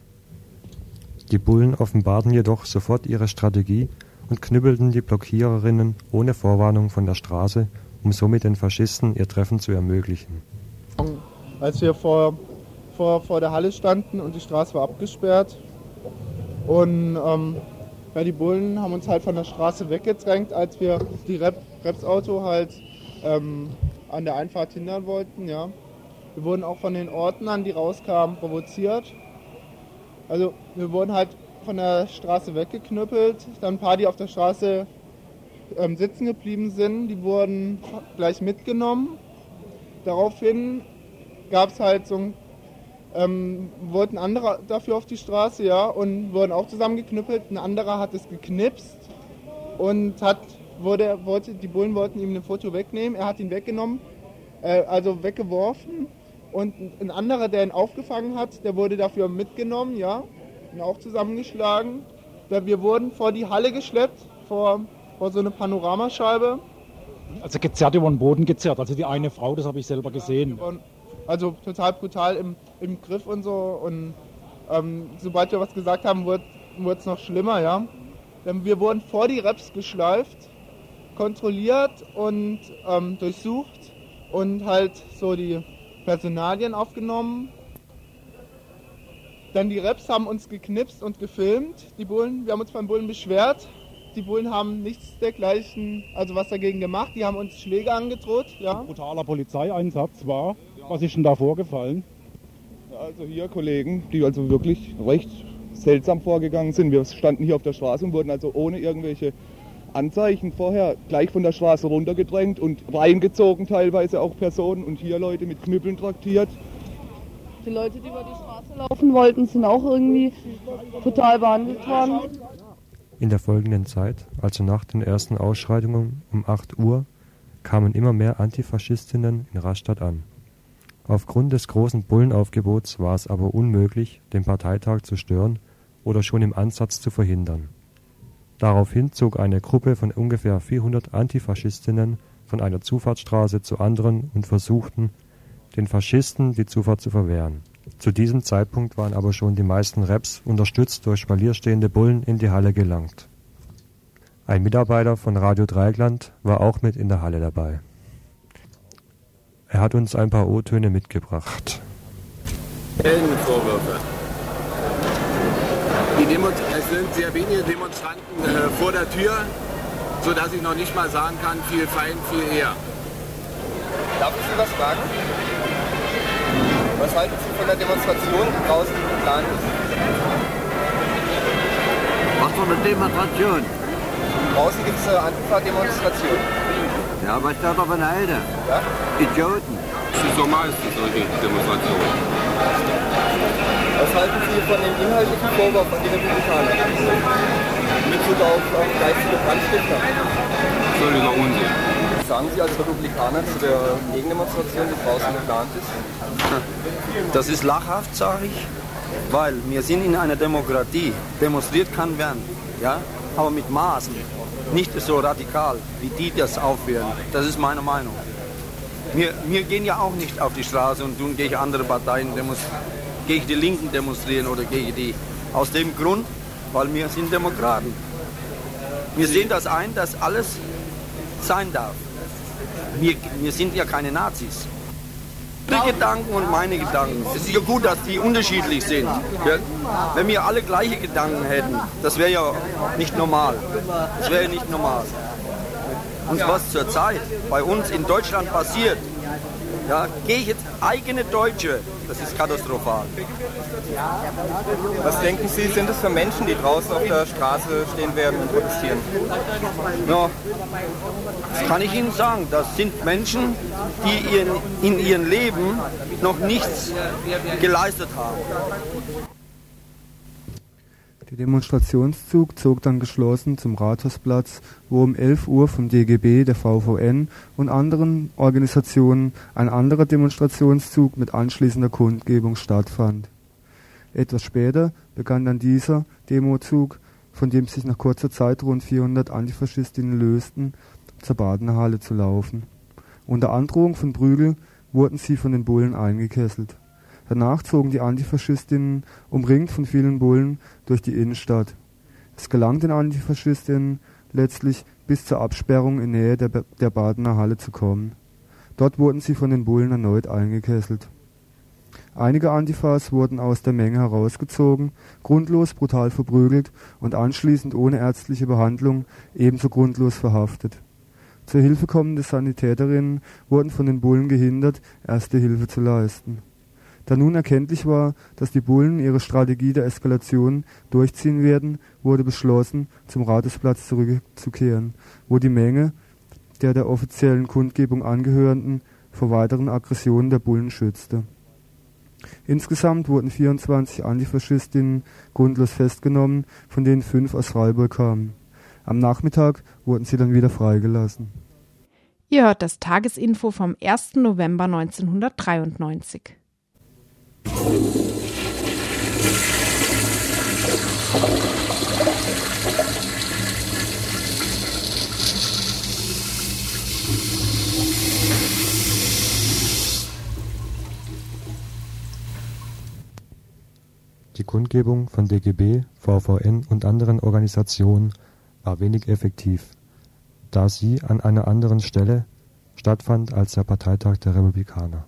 Die Bullen offenbarten jedoch sofort ihre Strategie und knüppelten die Blockiererinnen ohne Vorwarnung von der Straße, um somit den Faschisten ihr Treffen zu ermöglichen. Als wir vor, vor, vor der Halle standen und die Straße war abgesperrt und ähm, ja, die Bullen haben uns halt von der Straße weggedrängt, als wir die Rep Reps-Auto halt ähm, an der Einfahrt hindern wollten. Ja. Wir wurden auch von den Ordnern, die rauskamen, provoziert. Also wir wurden halt von der Straße weggeknüppelt. Dann ein paar, die auf der Straße ähm, sitzen geblieben sind, die wurden gleich mitgenommen. Daraufhin gab es halt so ein, ähm, wollten andere dafür auf die Straße, ja, und wurden auch zusammengeknüppelt. Ein anderer hat es geknipst und hat, wurde, wollte, die Bullen wollten ihm ein Foto wegnehmen. Er hat ihn weggenommen, äh, also weggeworfen. Und ein anderer, der ihn aufgefangen hat, der wurde dafür mitgenommen, ja, und auch zusammengeschlagen. Wir wurden vor die Halle geschleppt, vor, vor so eine Panoramascheibe. Also gezerrt über den Boden gezerrt, also die eine Frau, das habe ich selber gesehen. Also total brutal im, im Griff und so. Und ähm, sobald wir was gesagt haben, wurde es noch schlimmer, ja. Denn wir wurden vor die Reps geschleift, kontrolliert und ähm, durchsucht und halt so die Personalien aufgenommen. Dann die Reps haben uns geknipst und gefilmt. Die Bullen, wir haben uns beim Bullen beschwert. Die Bullen haben nichts dergleichen, also was dagegen gemacht. Die haben uns Schläge angedroht. Ja. Ein brutaler Polizeieinsatz war. Was ist denn da vorgefallen? Also hier Kollegen, die also wirklich recht seltsam vorgegangen sind. Wir standen hier auf der Straße und wurden also ohne irgendwelche Anzeichen vorher gleich von der Straße runtergedrängt und reingezogen teilweise auch Personen und hier Leute mit Knüppeln traktiert. Die Leute, die über die Straße laufen wollten, sind auch irgendwie total behandelt worden. In der folgenden Zeit, also nach den ersten Ausschreitungen um 8 Uhr, kamen immer mehr Antifaschistinnen in Rastatt an. Aufgrund des großen Bullenaufgebots war es aber unmöglich, den Parteitag zu stören oder schon im Ansatz zu verhindern. Daraufhin zog eine Gruppe von ungefähr 400 Antifaschistinnen von einer Zufahrtsstraße zur anderen und versuchten, den Faschisten die Zufahrt zu verwehren. Zu diesem Zeitpunkt waren aber schon die meisten Reps, unterstützt durch spalierstehende Bullen, in die Halle gelangt. Ein Mitarbeiter von Radio Dreieckland war auch mit in der Halle dabei. Er hat uns ein paar O-Töne mitgebracht. Vorwürfe. Es sind sehr wenige Demonstranten äh, vor der Tür, sodass ich noch nicht mal sagen kann, viel Feind, viel eher. Darf ich Sie was fragen? Was halten Sie von der Demonstration, die draußen geplant ist? Was für eine Demonstration? Draußen gibt es eine Antifa-Demonstration. Ja, was da doch von Alter? Ja? Idioten. Das ist so meistens solche Demonstrationen. Was halten Sie von dem inhaltlichen Vorwurf an die Republikaner? Mit Bezug auf ähm, geistige Brandstifter. Völliger Unsinn. Was sagen Sie als Republikaner zu der Gegendemonstration, die draußen geplant ist? Das ist lachhaft, sage ich, weil wir sind in einer Demokratie. Demonstriert kann werden, ja, aber mit Maßen. Nicht so radikal, wie die das aufführen. Das ist meine Meinung. Wir, wir gehen ja auch nicht auf die Straße und tun gegen andere Parteien, gegen die Linken demonstrieren oder gegen die. Aus dem Grund, weil wir sind Demokraten. Wir sehen das ein, dass alles sein darf. Wir, wir sind ja keine Nazis. Ihre Gedanken und meine Gedanken. Es ist ja gut, dass die unterschiedlich sind. Wenn wir alle gleiche Gedanken hätten, das wäre ja nicht normal. Das wäre ja nicht normal. Und was zurzeit bei uns in Deutschland passiert, ja, gehe ich jetzt eigene Deutsche, das ist katastrophal. Was denken Sie, sind es für Menschen, die draußen auf der Straße stehen werden und protestieren? Ja, das kann ich Ihnen sagen. Das sind Menschen, die in ihrem Leben noch nichts geleistet haben. Der Demonstrationszug zog dann geschlossen zum Rathausplatz, wo um 11 Uhr vom DGB, der VVN und anderen Organisationen ein anderer Demonstrationszug mit anschließender Kundgebung stattfand. Etwas später begann dann dieser Demozug, von dem sich nach kurzer Zeit rund 400 Antifaschistinnen lösten, zur Badener Halle zu laufen. Unter Androhung von Prügel wurden sie von den Bullen eingekesselt. Danach zogen die Antifaschistinnen, umringt von vielen Bullen, durch die Innenstadt. Es gelang den Antifaschistinnen letztlich bis zur Absperrung in Nähe der, der Badener Halle zu kommen. Dort wurden sie von den Bullen erneut eingekesselt. Einige Antifas wurden aus der Menge herausgezogen, grundlos brutal verprügelt und anschließend ohne ärztliche Behandlung ebenso grundlos verhaftet. Zur Hilfe kommende Sanitäterinnen wurden von den Bullen gehindert, erste Hilfe zu leisten. Da nun erkenntlich war, dass die Bullen ihre Strategie der Eskalation durchziehen werden, wurde beschlossen, zum Rathausplatz zurückzukehren, wo die Menge der der offiziellen Kundgebung angehörenden vor weiteren Aggressionen der Bullen schützte. Insgesamt wurden 24 Antifaschistinnen grundlos festgenommen, von denen fünf aus Freiburg kamen. Am Nachmittag wurden sie dann wieder freigelassen. Ihr hört das Tagesinfo vom 1. November 1993. Die Kundgebung von DGB, VVN und anderen Organisationen war wenig effektiv, da sie an einer anderen Stelle stattfand als der Parteitag der Republikaner.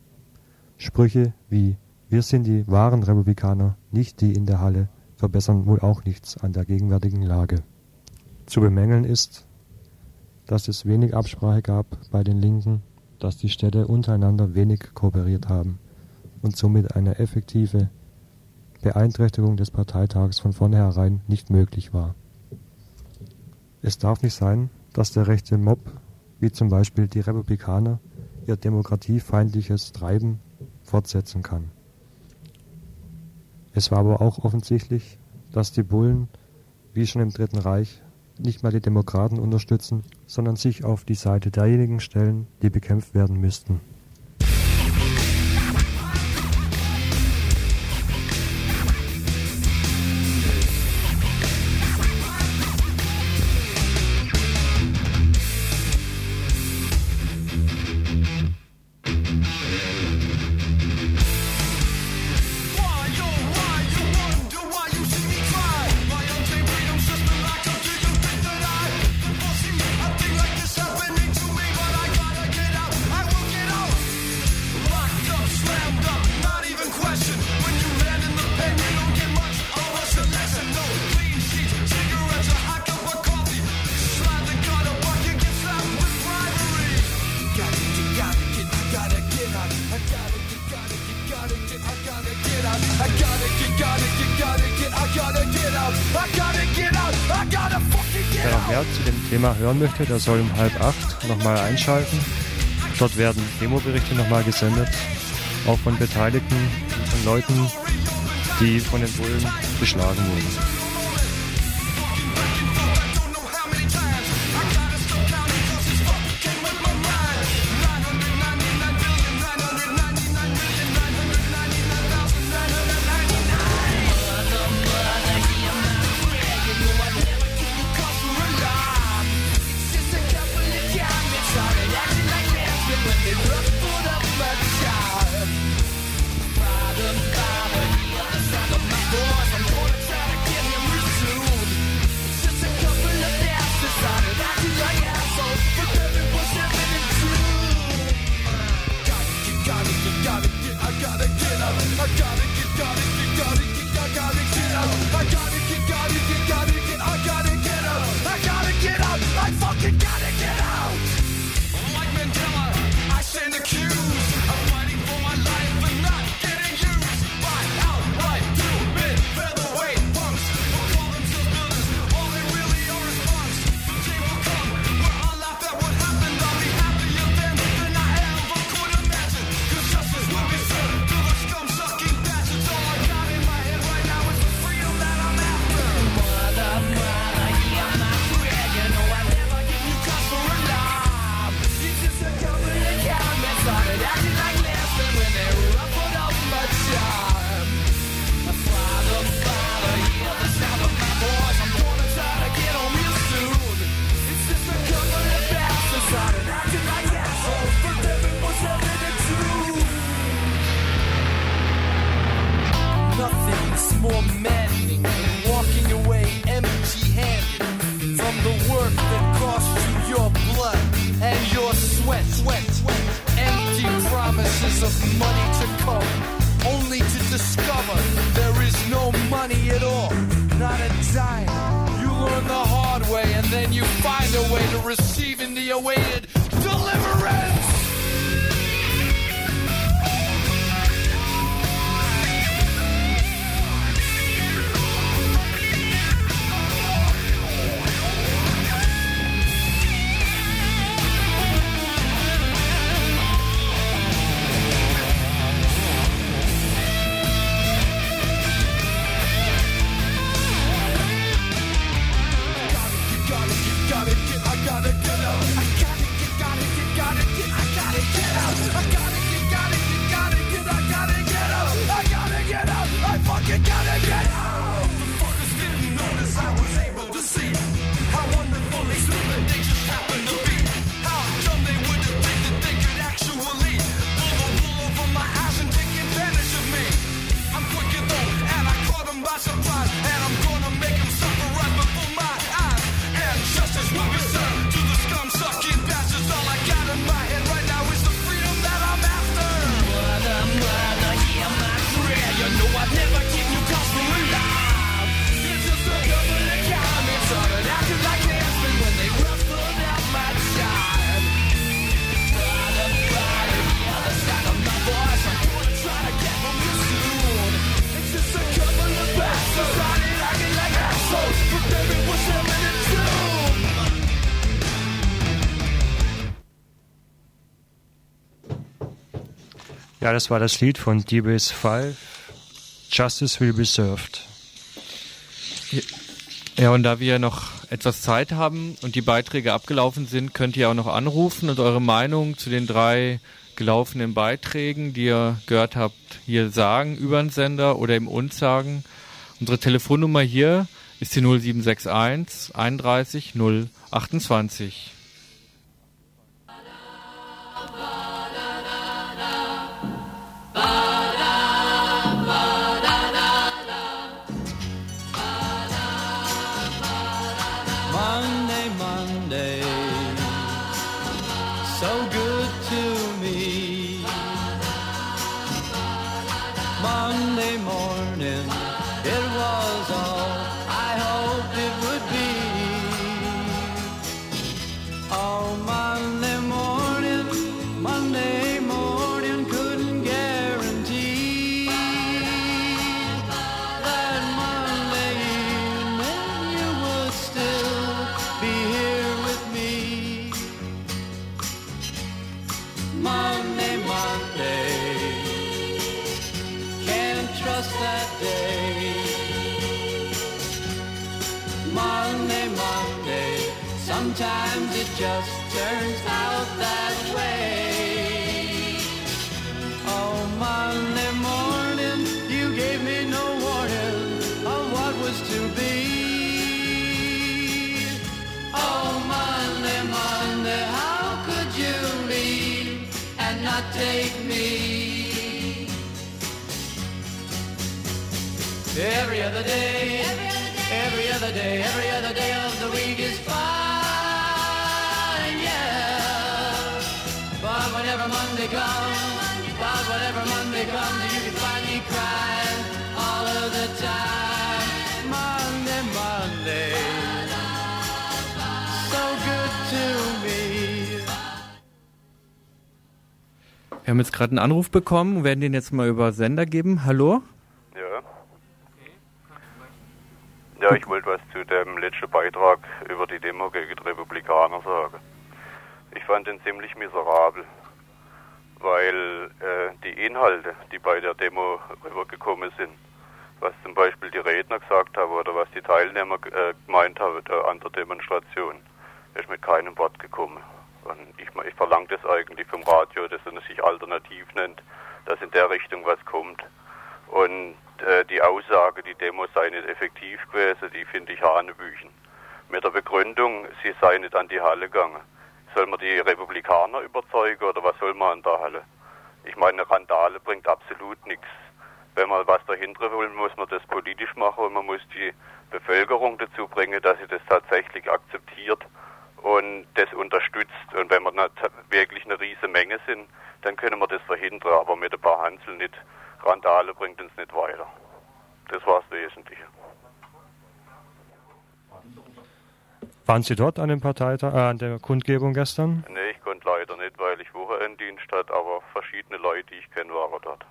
Sprüche wie Wir sind die wahren Republikaner, nicht die in der Halle, verbessern wohl auch nichts an der gegenwärtigen Lage. Zu bemängeln ist, dass es wenig Absprache gab bei den Linken, dass die Städte untereinander wenig kooperiert haben und somit eine effektive Beeinträchtigung des Parteitags von vornherein nicht möglich war. Es darf nicht sein, dass der rechte Mob, wie zum Beispiel die Republikaner, ihr demokratiefeindliches Treiben fortsetzen kann. Es war aber auch offensichtlich, dass die Bullen, wie schon im Dritten Reich, nicht mehr die Demokraten unterstützen, sondern sich auf die Seite derjenigen stellen, die bekämpft werden müssten. Wer noch mehr zu dem Thema hören möchte, der soll um halb acht nochmal einschalten. Dort werden Demoberichte nochmal gesendet, auch von Beteiligten und von Leuten, die von den Bullen geschlagen wurden. Ja, das war das Lied von DBS 5. Justice will be served. Ja, und da wir noch etwas Zeit haben und die Beiträge abgelaufen sind, könnt ihr auch noch anrufen und eure Meinung zu den drei gelaufenen Beiträgen, die ihr gehört habt, hier sagen über den Sender oder im uns sagen. Unsere Telefonnummer hier ist die 0761 31 028. Me? Every other day, every other day, every other day of the week is fine, yeah. But whenever Monday comes, but whenever Monday comes, you can find me crying Wir haben jetzt gerade einen Anruf bekommen, werden den jetzt mal über Sender geben. Hallo? Ja. Ja, ich wollte was zu dem letzten Beitrag über die Demo gegen die Republikaner sagen. Ich fand den ziemlich miserabel, weil äh, die Inhalte, die bei der Demo rübergekommen sind, was zum Beispiel die Redner gesagt haben oder was die Teilnehmer äh, gemeint haben äh, an der Demonstration, ist mit keinem Wort gekommen. Und ich, ich verlange das eigentlich vom Radio, dass es sich alternativ nennt, dass in der Richtung was kommt. Und äh, die Aussage, die Demo sei nicht effektiv gewesen, die finde ich hanebüchen. Mit der Begründung, sie sei nicht an die Halle gegangen. Soll man die Republikaner überzeugen oder was soll man an der Halle? Ich meine, eine Randale bringt absolut nichts. Wenn man was dahinter will, muss man das politisch machen und man muss die Bevölkerung dazu bringen, dass sie das tatsächlich akzeptiert und das unterstützt. Und wenn wir wirklich eine riesige Menge sind, dann können wir das verhindern, aber mit ein paar Hansel nicht. Randale bringt uns nicht weiter. Das war das Wesentliche. Waren Sie dort an dem Parteitag, äh, an der Kundgebung gestern? Nee, ich konnte leider nicht, weil ich Wochenenddienst hatte, aber verschiedene Leute, die ich kenne, waren dort.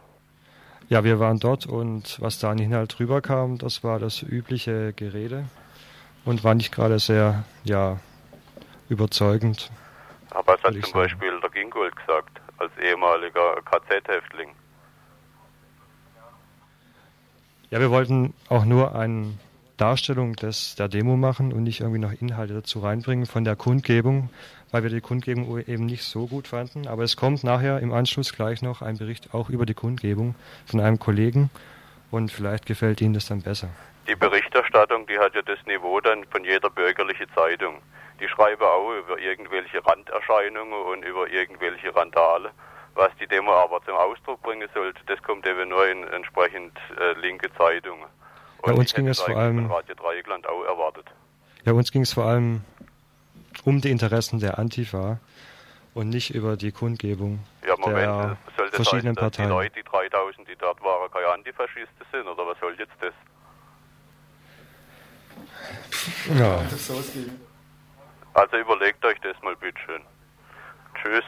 Ja, wir waren dort und was da an Inhalt rüberkam, das war das übliche Gerede und war nicht gerade sehr, ja, überzeugend. Aber es hat zum sagen. Beispiel der Gingold gesagt, als ehemaliger KZ-Häftling. Ja, wir wollten auch nur eine Darstellung des, der Demo machen und nicht irgendwie noch Inhalte dazu reinbringen von der Kundgebung, weil wir die Kundgebung eben nicht so gut fanden. Aber es kommt nachher im Anschluss gleich noch ein Bericht auch über die Kundgebung von einem Kollegen und vielleicht gefällt Ihnen das dann besser. Die Berichterstattung, die hat ja das Niveau dann von jeder bürgerlichen Zeitung. Die schreiben auch über irgendwelche Randerscheinungen und über irgendwelche Randale. Was die Demo aber zum Ausdruck bringen sollte, das kommt eben nur in entsprechend äh, linke Zeitungen. Bei uns ich ging es vor allem- Radio Dreieckland auch erwartet. Ja, uns ging es vor allem um die Interessen der Antifa und nicht über die Kundgebung Ja, Moment, der äh, soll das verschiedenen heißen, dass die Parteien. Leute, die 3000, die dort waren, keine Antifaschisten sind, oder was soll jetzt das? Ja. Also überlegt euch das mal bitteschön. Tschüss.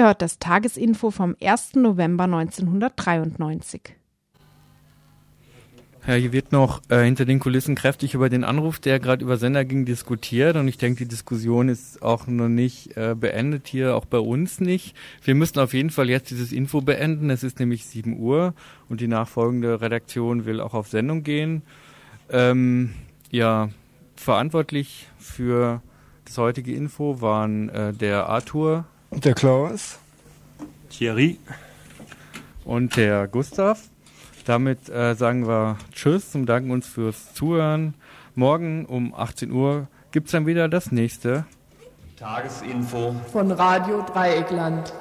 Ihr hört das Tagesinfo vom 1. November 1993. Ja, hier wird noch äh, hinter den Kulissen kräftig über den Anruf, der gerade über Sender ging, diskutiert. Und ich denke, die Diskussion ist auch noch nicht äh, beendet hier, auch bei uns nicht. Wir müssen auf jeden Fall jetzt dieses Info beenden. Es ist nämlich 7 Uhr und die nachfolgende Redaktion will auch auf Sendung gehen. Ähm, ja, verantwortlich für das heutige Info waren äh, der Arthur. Der Klaus. Thierry. Und der Gustav. Damit äh, sagen wir Tschüss und danken uns fürs Zuhören. Morgen um 18 Uhr gibt's dann wieder das nächste. Tagesinfo von Radio Dreieckland.